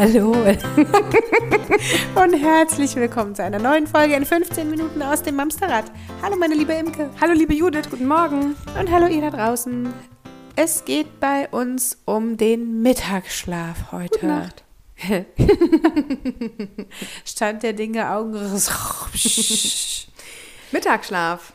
Hallo und herzlich willkommen zu einer neuen Folge in 15 Minuten aus dem Mamsterrad. Hallo meine liebe Imke. Hallo liebe Judith, guten Morgen. Und hallo ihr da draußen. Es geht bei uns um den Mittagsschlaf heute. Gute Nacht. Stand der Dinge Augen. Mittagsschlaf.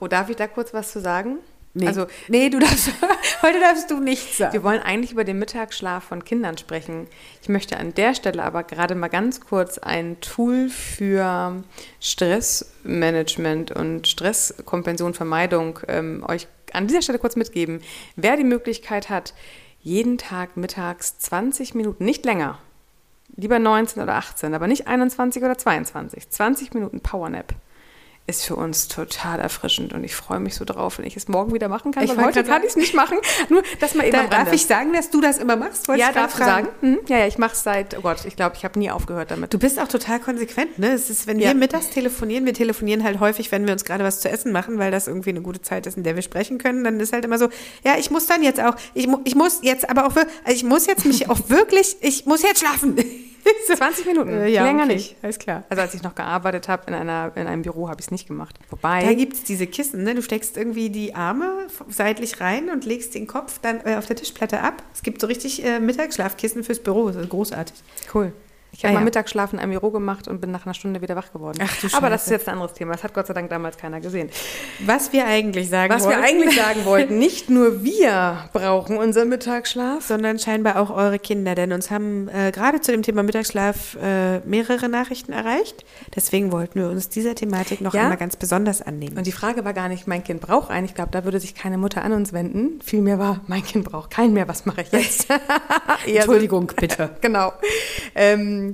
Oh, darf ich da kurz was zu sagen? Nee. Also, nee, du darfst, heute darfst du nichts sagen. wir wollen eigentlich über den Mittagsschlaf von Kindern sprechen. Ich möchte an der Stelle aber gerade mal ganz kurz ein Tool für Stressmanagement und Stresskompension, Vermeidung ähm, euch an dieser Stelle kurz mitgeben. Wer die Möglichkeit hat, jeden Tag mittags 20 Minuten, nicht länger, lieber 19 oder 18, aber nicht 21 oder 22, 20 Minuten Powernap ist für uns total erfrischend und ich freue mich so drauf, wenn ich es morgen wieder machen kann. Ich heute kann ich es nicht machen. Nur, dass man eben Da darf ich sagen, dass du das immer machst? Wollte ja, ich darfst du sagen? Mhm. Ja, ja, ich mache es seit, oh Gott, ich glaube, ich habe nie aufgehört damit. Du bist auch total konsequent, ne? Es ist, wenn Ja. wir mittags telefonieren, wir telefonieren halt häufig, wenn wir uns gerade was zu essen machen, weil das irgendwie eine gute Zeit ist, in der wir sprechen können, dann ist halt immer so, ja, ich muss dann jetzt auch, ich, mu- ich muss jetzt aber auch, also ich muss jetzt mich auch wirklich, ich muss jetzt schlafen. 20 Minuten, Äh, ja, länger okay, nicht. alles klar. Also als ich noch gearbeitet habe in, einer, in einem Büro, habe ich es nicht gemacht. Da Wobei, gibt es diese Kissen, ne? Du steckst irgendwie die Arme seitlich rein und legst den Kopf dann äh, auf der Tischplatte ab. Es gibt so richtig äh, Mittagsschlafkissen fürs Büro, das ist großartig. cool. Ich habe Ah, mal ja. Mittagsschlaf in einem Büro gemacht und bin nach einer Stunde wieder wach geworden. Ach du Aber das ist jetzt ein anderes Thema. Das hat Gott sei Dank damals keiner gesehen. Was wir eigentlich sagen Was wir wollten, eigentlich sagen wollten, nicht nur wir brauchen unseren Mittagsschlaf, sondern scheinbar auch eure Kinder, denn uns haben äh, gerade zu dem Thema Mittagsschlaf äh, mehrere Nachrichten erreicht. Deswegen wollten wir uns dieser Thematik noch Ja? einmal ganz besonders annehmen. Und die Frage war gar nicht, mein Kind braucht einen. Ich glaube, da würde sich keine Mutter an uns wenden. Vielmehr war, mein Kind braucht keinen mehr. Was mache ich jetzt? Entschuldigung, bitte. genau. Ähm,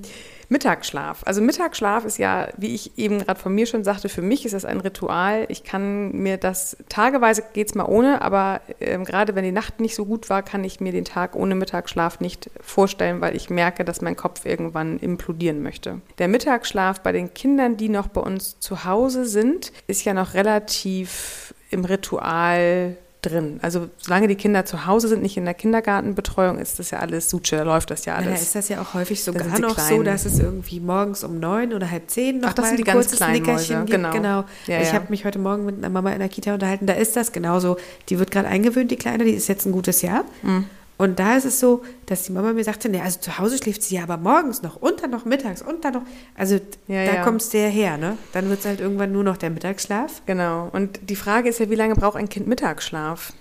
Mittagsschlaf. Also Mittagsschlaf ist ja, wie ich eben gerade von mir schon sagte, für mich ist das ein Ritual. Ich kann mir das, tageweise geht es mal ohne, aber ähm, gerade wenn die Nacht nicht so gut war, kann ich mir den Tag ohne Mittagsschlaf nicht vorstellen, weil ich merke, dass mein Kopf irgendwann implodieren möchte. Der Mittagsschlaf bei den Kindern, die noch bei uns zu Hause sind, ist ja noch relativ im Ritual drin. Also solange die Kinder zu Hause sind, nicht in der Kindergartenbetreuung, ist das ja alles Suche, da läuft das ja Ja, alles. ist das ja auch häufig Da sogar noch klein. so, dass es irgendwie morgens um neun oder halb zehn noch Ach, das mal sind die ein ganz kleinen Nickerchen Mäuse, gibt. genau. genau. Ja, ich ja. habe mich heute Morgen mit einer Mama in der Kita unterhalten. Da ist das genauso. Die wird gerade eingewöhnt, die Kleine, die ist jetzt ein gutes Jahr. Mhm. Und da ist es so, dass die Mama mir sagte, nee, also zu Hause schläft sie ja aber morgens noch und dann noch mittags und dann noch. Also Ja, da ja. kommst du ja her, ne? Dann wird es halt irgendwann nur noch der Mittagsschlaf. Genau. Und die Frage ist ja, wie lange braucht ein Kind Mittagsschlaf?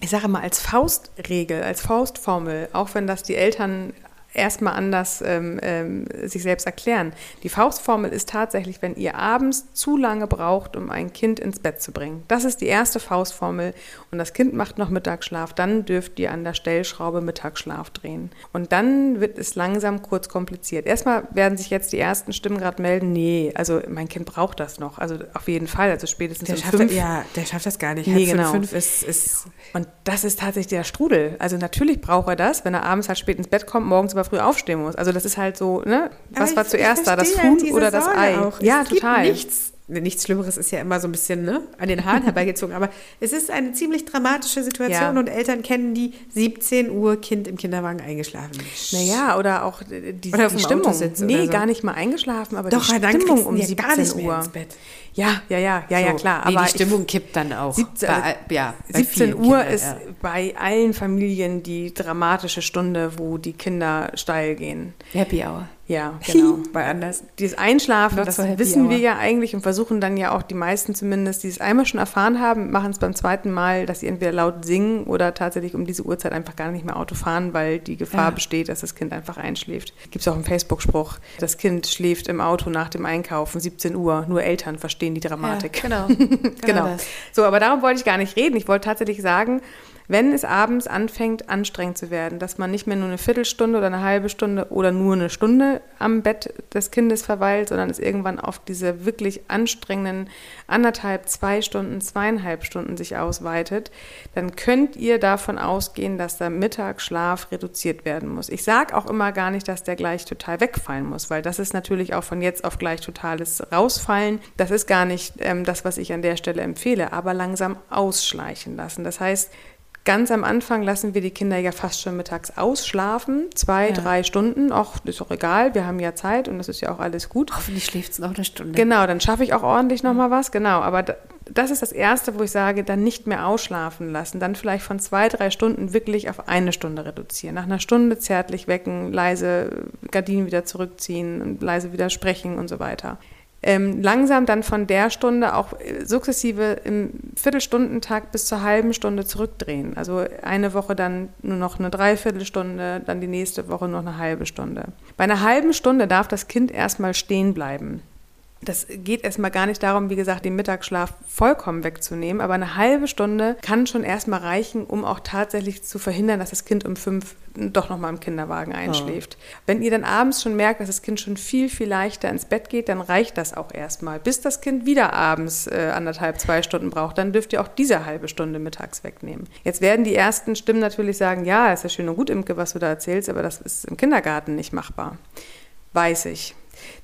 Ich sage mal als Faustregel, als Faustformel, auch wenn das die Eltern erstmal anders ähm, ähm, sich selbst erklären. Die Faustformel ist tatsächlich, wenn ihr abends zu lange braucht, um ein Kind ins Bett zu bringen. Das ist die erste Faustformel und das Kind macht noch Mittagsschlaf, dann dürft ihr an der Stellschraube Mittagsschlaf drehen. Und dann wird es langsam kurz kompliziert. Erstmal werden sich jetzt die ersten Stimmen gerade melden, nee, also mein Kind braucht das noch. Also auf jeden Fall, also spätestens Der um schafft, fünf. ja, der schafft das gar nicht. Nee, genau. fünf ist, ist Und das ist tatsächlich der Strudel. Also natürlich braucht er das, wenn er abends halt spät ins Bett kommt, morgens aber früh aufstehen muss. Also das ist halt so, ne? Was war zuerst da, das Huhn oder das Sorge Ei? Auch. Ja, es gibt total. Nichts, ne, nichts Schlimmeres ist ja immer so ein bisschen ne, an den Haaren herbeigezogen, aber es ist eine ziemlich dramatische Situation Ja. und Eltern kennen die 17 Uhr Kind im Kinderwagen eingeschlafen. Naja, oder auch die, die, Oder die Stimmung. Nee, so. gar nicht mal eingeschlafen, aber Doch, die Stimmung um ja 17 gar nicht mehr Uhr. Ja, ja, ja, ja, ja, So, klar. Nee, aber die Stimmung kippt dann auch. 17, bei, ja, bei 17 vielen Uhr Kindern, ist ja. bei allen Familien die dramatische Stunde, wo die Kinder steil gehen. Happy Hour. Ja, genau. Bei anders. Dieses Einschlafen, das wissen wir ja eigentlich und versuchen dann ja auch die meisten zumindest, die es einmal schon erfahren haben, machen es beim zweiten Mal, dass sie entweder laut singen oder tatsächlich um diese Uhrzeit einfach gar nicht mehr Auto fahren, weil die Gefahr Ja. besteht, dass das Kind einfach einschläft. Gibt es auch einen Facebook-Spruch, das Kind schläft im Auto nach dem Einkaufen, 17 Uhr, nur Eltern verstehen die Dramatik. Ja, genau. genau. das. So, aber darum wollte ich gar nicht reden. Ich wollte tatsächlich sagen, wenn es abends anfängt, anstrengend zu werden, dass man nicht mehr nur eine Viertelstunde oder eine halbe Stunde oder nur eine Stunde am Bett des Kindes verweilt, sondern es irgendwann auf diese wirklich anstrengenden anderthalb, zwei Stunden, zweieinhalb Stunden sich ausweitet, dann könnt ihr davon ausgehen, dass der Mittagsschlaf reduziert werden muss. Ich sage auch immer gar nicht, dass der gleich total wegfallen muss, weil das ist natürlich auch von jetzt auf gleich totales Rausfallen. Das ist gar nicht ähm, das, was ich an der Stelle empfehle, aber langsam ausschleichen lassen. Das heißt, Ganz am Anfang lassen wir die Kinder ja fast schon mittags ausschlafen. Zwei, ja. drei Stunden. Auch ist auch egal, wir haben ja Zeit und das ist ja auch alles gut. Hoffentlich schläft es noch eine Stunde. Genau, dann schaffe ich auch ordentlich nochmal was. Genau, aber das ist das Erste, wo ich sage, dann nicht mehr ausschlafen lassen. Dann vielleicht von zwei, drei Stunden wirklich auf eine Stunde reduzieren. Nach einer Stunde zärtlich wecken, leise Gardinen wieder zurückziehen und leise wieder sprechen und so weiter ähm, langsam dann von der Stunde auch äh, sukzessive im Viertelstundentag bis zur halben Stunde zurückdrehen. Also eine Woche dann nur noch eine Dreiviertelstunde, dann die nächste Woche noch eine halbe Stunde. Bei einer halben Stunde darf das Kind erstmal stehen bleiben das geht erstmal gar nicht darum, wie gesagt, den Mittagsschlaf vollkommen wegzunehmen, aber eine halbe Stunde kann schon erstmal reichen, um auch tatsächlich zu verhindern, dass das Kind um fünf doch nochmal im Kinderwagen einschläft. Ja. Wenn ihr dann abends schon merkt, dass das Kind schon viel, viel leichter ins Bett geht, dann reicht das auch erstmal. Bis das Kind wieder abends äh, anderthalb, zwei Stunden braucht, dann dürft ihr auch diese halbe Stunde mittags wegnehmen. Jetzt werden die ersten Stimmen natürlich sagen, ja, ist ja schön und gut, Imke, was du da erzählst, aber das ist im Kindergarten nicht machbar. Weiß ich.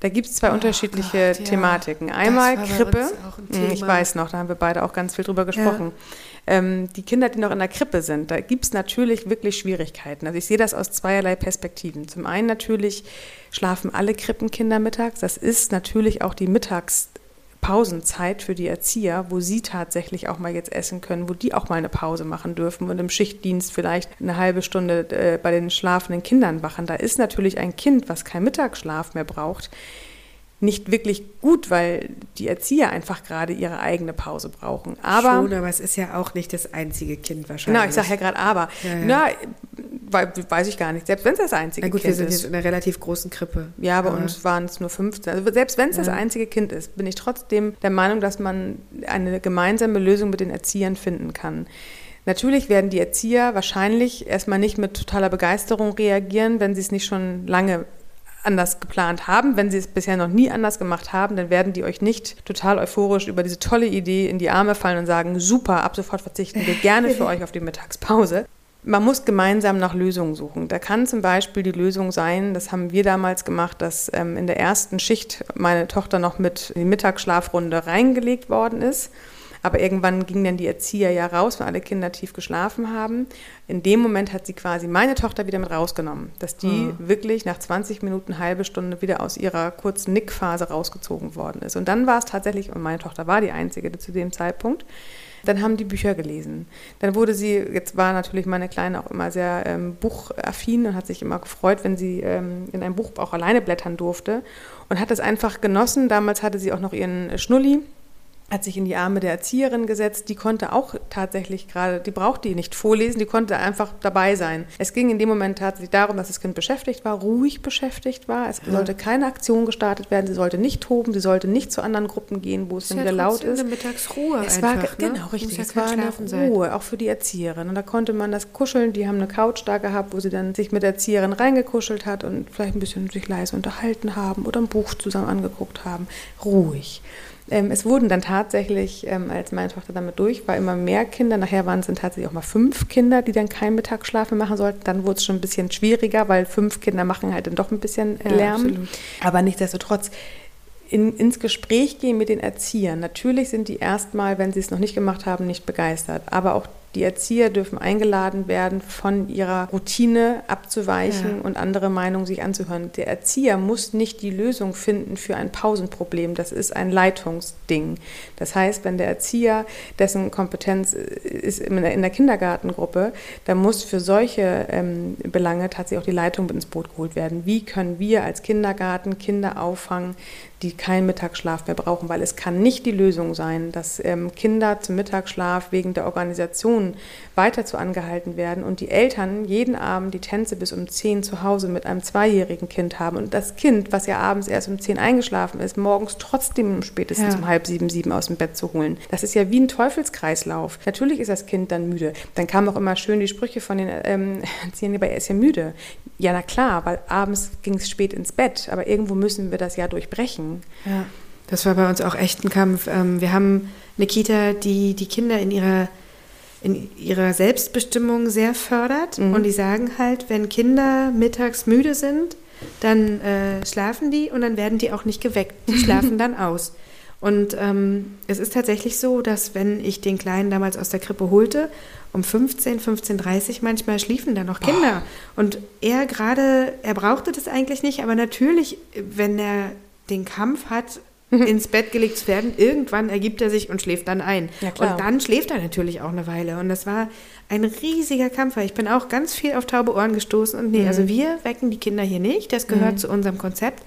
Da gibt es zwei oh unterschiedliche Gott, Thematiken. Einmal Krippe, hm, ich weiß noch, da haben wir beide auch ganz viel drüber gesprochen. Ja. Ähm, die Kinder, die noch in der Krippe sind, da gibt es natürlich wirklich Schwierigkeiten. Also ich sehe das aus zweierlei Perspektiven. Zum einen natürlich schlafen alle Krippenkinder mittags. Das ist natürlich auch die Mittags- Pausenzeit für die Erzieher, wo sie tatsächlich auch mal jetzt essen können, wo die auch mal eine Pause machen dürfen und im Schichtdienst vielleicht eine halbe Stunde äh, bei den schlafenden Kindern wachen. Da ist natürlich ein Kind, was keinen Mittagsschlaf mehr braucht, nicht wirklich gut, weil die Erzieher einfach gerade ihre eigene Pause brauchen. Aber, Schon, aber es ist ja auch nicht das einzige Kind wahrscheinlich. Genau, ich sage ja gerade aber. Ja, ja. Na, weiß ich gar nicht. Selbst wenn es das einzige Kind ist. gut, wir sind jetzt in einer relativ großen Krippe. Ja, bei aber uns waren es nur 15. Also selbst wenn es ja. das einzige Kind ist, bin ich trotzdem der Meinung, dass man eine gemeinsame Lösung mit den Erziehern finden kann. Natürlich werden die Erzieher wahrscheinlich erstmal nicht mit totaler Begeisterung reagieren, wenn sie es nicht schon lange anders geplant haben. Wenn sie es bisher noch nie anders gemacht haben, dann werden die euch nicht total euphorisch über diese tolle Idee in die Arme fallen und sagen, super, ab sofort verzichten wir gerne für euch auf die Mittagspause. Man muss gemeinsam nach Lösungen suchen. Da kann zum Beispiel die Lösung sein, das haben wir damals gemacht, dass ähm, in der ersten Schicht meine Tochter noch mit in die Mittagsschlafrunde reingelegt worden ist aber irgendwann gingen dann die Erzieher ja raus, wenn alle Kinder tief geschlafen haben. In dem Moment hat sie quasi meine Tochter wieder mit rausgenommen, dass die mhm. wirklich nach 20 Minuten, halbe Stunde wieder aus ihrer kurzen Nickphase rausgezogen worden ist. Und dann war es tatsächlich, und meine Tochter war die einzige zu dem Zeitpunkt, dann haben die Bücher gelesen. Dann wurde sie, jetzt war natürlich meine Kleine auch immer sehr ähm, buchaffin und hat sich immer gefreut, wenn sie ähm, in einem Buch auch alleine blättern durfte und hat es einfach genossen. Damals hatte sie auch noch ihren Schnulli, hat sich in die Arme der Erzieherin gesetzt. Die konnte auch tatsächlich gerade, die brauchte die nicht vorlesen, die konnte einfach dabei sein. Es ging in dem Moment tatsächlich darum, dass das Kind beschäftigt war, ruhig beschäftigt war. Es ja. sollte keine Aktion gestartet werden, sie sollte nicht toben, sie sollte nicht zu anderen Gruppen gehen, wo es dann wieder laut ist. Eine Mittagsruhe es einfach, war ne? genau richtig. Ja es war eine Ruhe, sein. auch für die Erzieherin. Und da konnte man das kuscheln. Die haben eine Couch da gehabt, wo sie dann sich mit der Erzieherin reingekuschelt hat und vielleicht ein bisschen sich leise unterhalten haben oder ein Buch zusammen angeguckt haben. Ruhig. Ähm, es wurden dann tatsächlich, ähm, als meine Tochter damit durch war, immer mehr Kinder. Nachher waren es dann tatsächlich auch mal fünf Kinder, die dann keinen Mittagsschlaf mehr machen sollten. Dann wurde es schon ein bisschen schwieriger, weil fünf Kinder machen halt dann doch ein bisschen Lärm. Ja, Aber nichtsdestotrotz, in, ins Gespräch gehen mit den Erziehern. Natürlich sind die erstmal, wenn sie es noch nicht gemacht haben, nicht begeistert. Aber auch die Erzieher dürfen eingeladen werden, von ihrer Routine abzuweichen ja. und andere Meinungen sich anzuhören. Der Erzieher muss nicht die Lösung finden für ein Pausenproblem. Das ist ein Leitungsding. Das heißt, wenn der Erzieher, dessen Kompetenz ist in der Kindergartengruppe, dann muss für solche ähm, Belange tatsächlich auch die Leitung ins Boot geholt werden. Wie können wir als Kindergarten Kinder auffangen, die keinen Mittagsschlaf mehr brauchen, weil es kann nicht die Lösung sein, dass ähm, Kinder zum Mittagsschlaf wegen der Organisation weiter zu angehalten werden und die Eltern jeden Abend die Tänze bis um 10 zu Hause mit einem zweijährigen Kind haben und das Kind, was ja abends erst um 10 eingeschlafen ist, morgens trotzdem spätestens ja. um halb sieben, sieben aus dem Bett zu holen. Das ist ja wie ein Teufelskreislauf. Natürlich ist das Kind dann müde. Dann kamen auch immer schön die Sprüche von den ähm, Erziehern, er ist ja müde. Ja, na klar, weil abends ging es spät ins Bett, aber irgendwo müssen wir das ja durchbrechen. Ja, das war bei uns auch echt ein Kampf. Ähm, wir haben eine Kita, die die Kinder in ihrer, in ihrer Selbstbestimmung sehr fördert. Mhm. Und die sagen halt, wenn Kinder mittags müde sind, dann äh, schlafen die und dann werden die auch nicht geweckt. Die schlafen dann aus. Und ähm, es ist tatsächlich so, dass wenn ich den Kleinen damals aus der Krippe holte, um 15, 15.30 manchmal schliefen da noch Kinder. Boah. Und er gerade, er brauchte das eigentlich nicht, aber natürlich, wenn er den Kampf hat, ins Bett gelegt zu werden, irgendwann ergibt er sich und schläft dann ein. Ja, und dann schläft er natürlich auch eine Weile. Und das war ein riesiger Kampf. Ich bin auch ganz viel auf taube Ohren gestoßen. Und nee, mhm. also wir wecken die Kinder hier nicht. Das gehört mhm. zu unserem Konzept.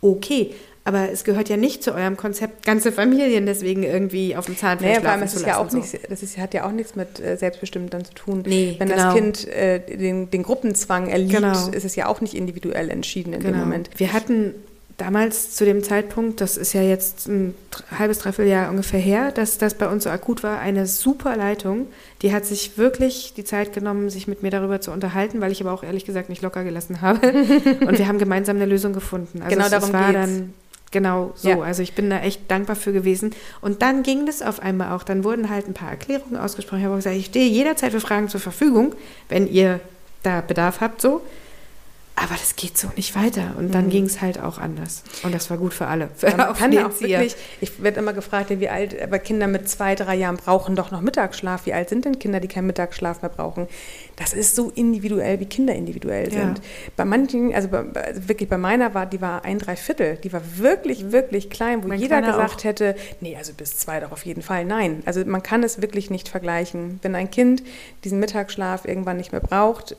Okay, aber es gehört ja nicht zu eurem Konzept, ganze Familien deswegen irgendwie auf dem Zahnfleisch naja, schlafen zu lassen. Ja auch so. nicht, das ist, hat ja auch nichts mit äh, Selbstbestimmt dann zu tun. Nee, Wenn genau. das Kind äh, den, den, Gruppenzwang erliegt, genau. ist es ja auch nicht individuell entschieden in genau. dem Moment. Wir hatten damals zu dem Zeitpunkt, das ist ja jetzt ein halbes, dreiviertel Jahr ungefähr her, dass das bei uns so akut war, eine super Leitung. Die hat sich wirklich die Zeit genommen, sich mit mir darüber zu unterhalten, weil ich aber auch ehrlich gesagt nicht locker gelassen habe. Und wir haben gemeinsam eine Lösung gefunden. Also genau darum war geht's. dann genau so. Ja. Also ich bin da echt dankbar für gewesen. Und dann ging das auf einmal auch. Dann wurden halt ein paar Erklärungen ausgesprochen. Ich habe auch gesagt, ich stehe jederzeit für Fragen zur Verfügung, wenn ihr da Bedarf habt, so aber das geht so nicht weiter. Und dann mhm. ging es halt auch anders. Und das war gut für alle. Für Man kann ja auch wirklich, ich werde immer gefragt, wie alt, aber Kinder mit zwei, drei Jahren brauchen doch noch Mittagsschlaf. Wie alt sind denn Kinder, die keinen Mittagsschlaf mehr brauchen? Das ist so individuell, wie Kinder individuell sind. Ja. Bei manchen, also, bei, also wirklich bei meiner war, die war ein Dreiviertel. Die war wirklich, wirklich klein, wo man jeder gesagt auch. hätte, nee, also bis zwei doch auf jeden Fall. Nein, also man kann es wirklich nicht vergleichen. Wenn ein Kind diesen Mittagsschlaf irgendwann nicht mehr braucht,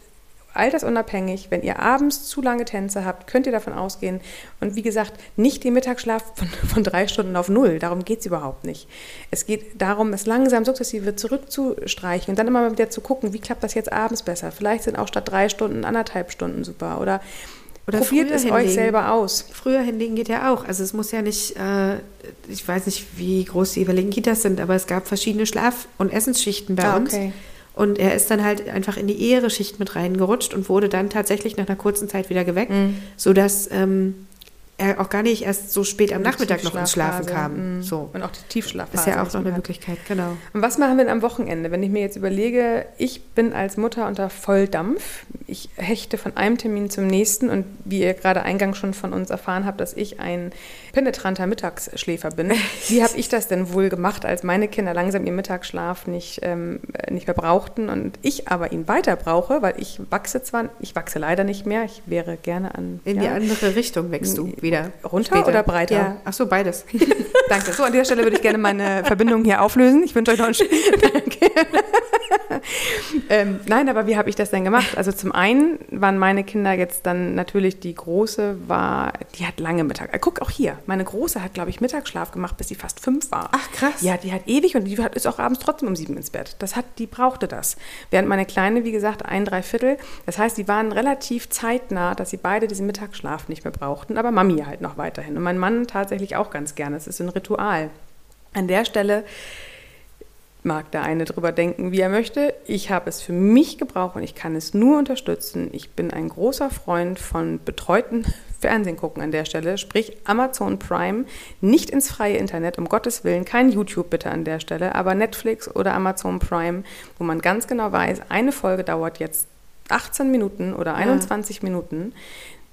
altersunabhängig. Wenn ihr abends zu lange Tänze habt, könnt ihr davon ausgehen. Und wie gesagt, nicht den Mittagsschlaf von, von drei Stunden auf null. Darum geht es überhaupt nicht. Es geht darum, es langsam sukzessive zurückzustreichen und dann immer mal wieder zu gucken, wie klappt das jetzt abends besser. Vielleicht sind auch statt drei Stunden anderthalb Stunden super. Oder oder Probiert es hinlegen. euch selber aus. Früher hinlegen geht ja auch. Also es muss ja nicht, äh, ich weiß nicht, wie groß die jeweiligen Kitas sind, aber es gab verschiedene Schlaf- und Essensschichten bei ah, uns. Okay. Und er ist dann halt einfach in die ehre Schicht mit reingerutscht und wurde dann tatsächlich nach einer kurzen Zeit wieder geweckt, mhm. sodass ähm, auch gar nicht erst so spät am Nachmittag noch ins Schlafen kam. Mhm. So. Und auch die Tiefschlafphase. Ist ja auch noch eine Möglichkeit, genau. Und was machen wir denn am Wochenende? Wenn ich mir jetzt überlege, ich bin als Mutter unter Volldampf. Ich hechte von einem Termin zum nächsten und wie ihr gerade eingangs schon von uns erfahren habt, dass ich ein penetranter Mittagsschläfer bin. Wie habe ich das denn wohl gemacht, als meine Kinder langsam ihren Mittagsschlaf nicht, ähm, nicht mehr brauchten und ich aber ihn weiter brauche, weil ich wachse zwar, ich wachse leider nicht mehr, ich wäre gerne an... In ja, die andere Richtung wächst du wieder. Runter später. oder breiter? Ja. Ach so, beides. Danke. So, an dieser Stelle würde ich gerne meine Verbindung hier auflösen. Ich wünsche euch noch einen schönen Danke. ähm, nein, aber wie habe ich das denn gemacht? Also zum einen waren meine Kinder jetzt dann natürlich, die Große war, die hat lange Mittag. Äh, guck auch hier, meine Große hat, glaube ich, Mittagsschlaf gemacht, bis sie fast fünf war. Ach krass. Ja, die hat ewig und die hat, ist auch abends trotzdem um sieben ins Bett. Das hat, die brauchte das. Während meine Kleine, wie gesagt, ein Dreiviertel. Das heißt, die waren relativ zeitnah, dass sie beide diesen Mittagsschlaf nicht mehr brauchten, aber Mami halt noch weiterhin. Und mein Mann tatsächlich auch ganz gerne. Es ist ein Ritual. An der Stelle mag der eine drüber denken, wie er möchte. Ich habe es für mich gebraucht und ich kann es nur unterstützen. Ich bin ein großer Freund von betreuten Fernsehen gucken an der Stelle, sprich Amazon Prime, nicht ins freie Internet, um Gottes Willen, kein YouTube bitte an der Stelle, aber Netflix oder Amazon Prime, wo man ganz genau weiß, eine Folge dauert jetzt 18 Minuten oder 21 ja. Minuten.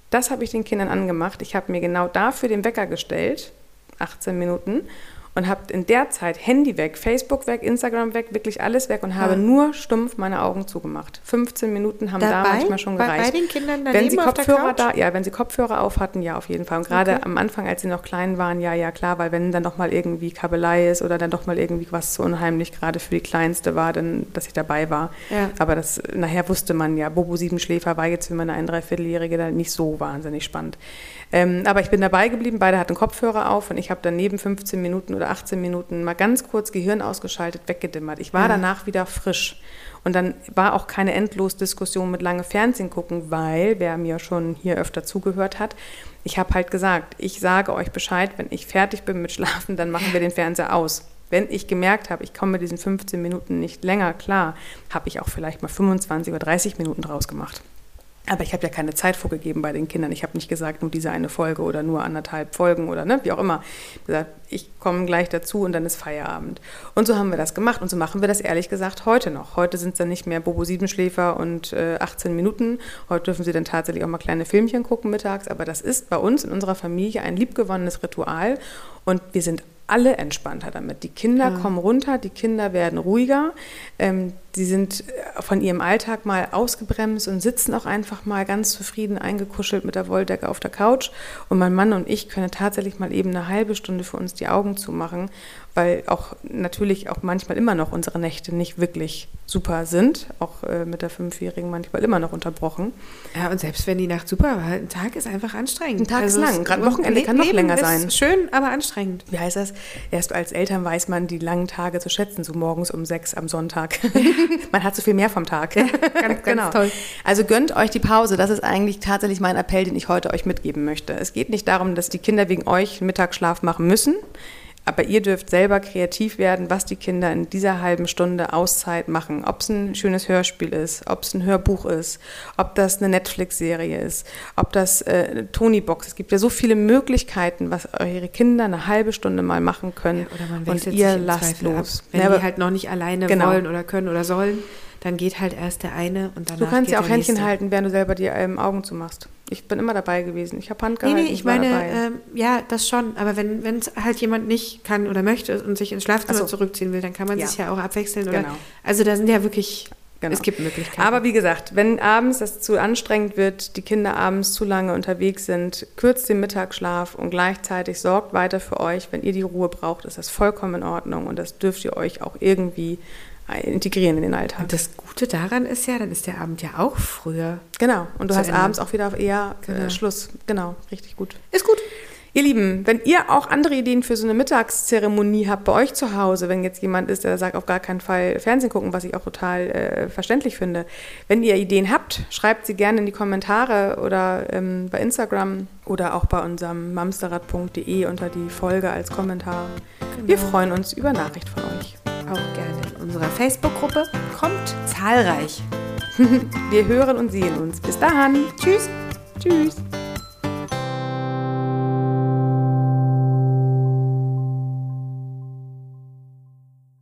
Das habe ich den Kindern angemacht. Ich habe mir genau dafür den Wecker gestellt, 18 Minuten, und habe in der Zeit Handy weg, Facebook weg, Instagram weg, wirklich alles weg und ja. habe nur stumpf meine Augen zugemacht. 15 Minuten haben Dabei? da manchmal schon gereicht. Bei, den Kindern wenn sie Kopfhörer da, ja, wenn sie Kopfhörer auf hatten, ja, auf jeden Fall. Und gerade okay. am Anfang, als sie noch klein waren, ja, ja, klar, weil wenn dann doch mal irgendwie Kabelei ist oder dann doch mal irgendwie was zu unheimlich gerade für die Kleinste war, dann, dass ich dabei war. Ja. Aber das, nachher wusste man ja, Bobo Siebenschläfer war jetzt für meine ein Dreivierteljährige dann nicht so wahnsinnig spannend. Ähm, aber ich bin dabei geblieben, beide hatten Kopfhörer auf und ich habe dann neben 15 Minuten oder 18 Minuten mal ganz kurz Gehirn ausgeschaltet, weggedimmert. Ich war ja. danach wieder frisch. Und dann war auch keine endlos Diskussion mit lange Fernsehen gucken, weil, wer mir schon hier öfter zugehört hat, ich habe halt gesagt, ich sage euch Bescheid, wenn ich fertig bin mit Schlafen, dann machen wir den Fernseher aus. Wenn ich gemerkt habe, ich komme mit diesen 15 Minuten nicht länger klar, habe ich auch vielleicht mal 25 oder 30 Minuten draus gemacht. Aber ich habe ja keine Zeit vorgegeben bei den Kindern. Ich habe nicht gesagt, nur diese eine Folge oder nur anderthalb Folgen oder ne, wie auch immer. Ich habe gesagt, ich komme gleich dazu und dann ist Feierabend. Und so haben wir das gemacht und so machen wir das ehrlich gesagt heute noch. Heute sind es dann nicht mehr Bobo Siebenschläfer und äh, 18 Minuten. Heute dürfen sie dann tatsächlich auch mal kleine Filmchen gucken mittags. Aber das ist bei uns in unserer Familie ein liebgewonnenes Ritual und wir sind alle entspannter damit. Die Kinder ja. kommen runter, die Kinder werden ruhiger, ähm, die sind äh, von ihrem Alltag mal ausgebremst und sitzen auch einfach mal ganz zufrieden eingekuschelt mit der Wolldecke auf der Couch. Und mein Mann und ich können tatsächlich mal eben eine halbe Stunde für uns die Augen zumachen weil auch natürlich auch manchmal immer noch unsere Nächte nicht wirklich super sind, auch äh, mit der Fünfjährigen manchmal immer noch unterbrochen. Ja, und selbst wenn die Nacht super war, ein Tag ist einfach anstrengend. Ein Tag also ist lang, gerade Wochenende kann noch länger sein. Schön, aber anstrengend. Wie heißt das? Erst als Eltern weiß man die langen Tage zu schätzen, so morgens um sechs am Sonntag. man hat so viel mehr vom Tag. Ja, ganz, genau. toll. Also gönnt euch die Pause, das ist eigentlich tatsächlich mein Appell, den ich heute euch mitgeben möchte. Es geht nicht darum, dass die Kinder wegen euch Mittagsschlaf machen müssen. Aber ihr dürft selber kreativ werden, was die Kinder in dieser halben Stunde Auszeit machen. Ob es ein schönes Hörspiel ist, ob es ein Hörbuch ist, ob das eine Netflix-Serie ist, ob das äh, eine Tony-Box. Es gibt ja so viele Möglichkeiten, was eure Kinder eine halbe Stunde mal machen können. Ja, oder man und ihr lasst los. Ab, wenn ja, die halt noch nicht alleine genau. wollen oder können oder sollen dann geht halt erst der eine und danach Du kannst ja auch Händchen nächste. halten, während du selber die ähm, Augen zumachst. Ich bin immer dabei gewesen. Ich habe Hand gehalten. Nee, nee, ich, ich meine, ähm, ja, das schon. Aber wenn es halt jemand nicht kann oder möchte und sich ins Schlafzimmer so. zurückziehen will, dann kann man ja. sich ja auch abwechseln. Oder, genau. Also da sind ja wirklich Genau. Es gibt Möglichkeiten. Aber wie gesagt, wenn abends das zu anstrengend wird, die Kinder abends zu lange unterwegs sind, kürzt den Mittagsschlaf und gleichzeitig sorgt weiter für euch. Wenn ihr die Ruhe braucht, ist das vollkommen in Ordnung und das dürft ihr euch auch irgendwie integrieren in den Alltag. Und das Gute daran ist ja, dann ist der Abend ja auch früher. Genau. Und du hast Ende. abends auch wieder eher äh, genau. Schluss. Genau, richtig gut. Ist gut. Ihr Lieben, wenn ihr auch andere Ideen für so eine Mittagszeremonie habt bei euch zu Hause, wenn jetzt jemand ist, der sagt, auf gar keinen Fall Fernsehen gucken, was ich auch total äh, verständlich finde. Wenn ihr Ideen habt, schreibt sie gerne in die Kommentare oder ähm, bei Instagram oder auch bei unserem mamsterrad.de unter die Folge als Kommentar. Genau. Wir freuen uns über Nachricht von euch. Auch gerne unserer Facebook-Gruppe. Kommt zahlreich. Wir hören und sehen uns. Bis dahin. Tschüss. Tschüss.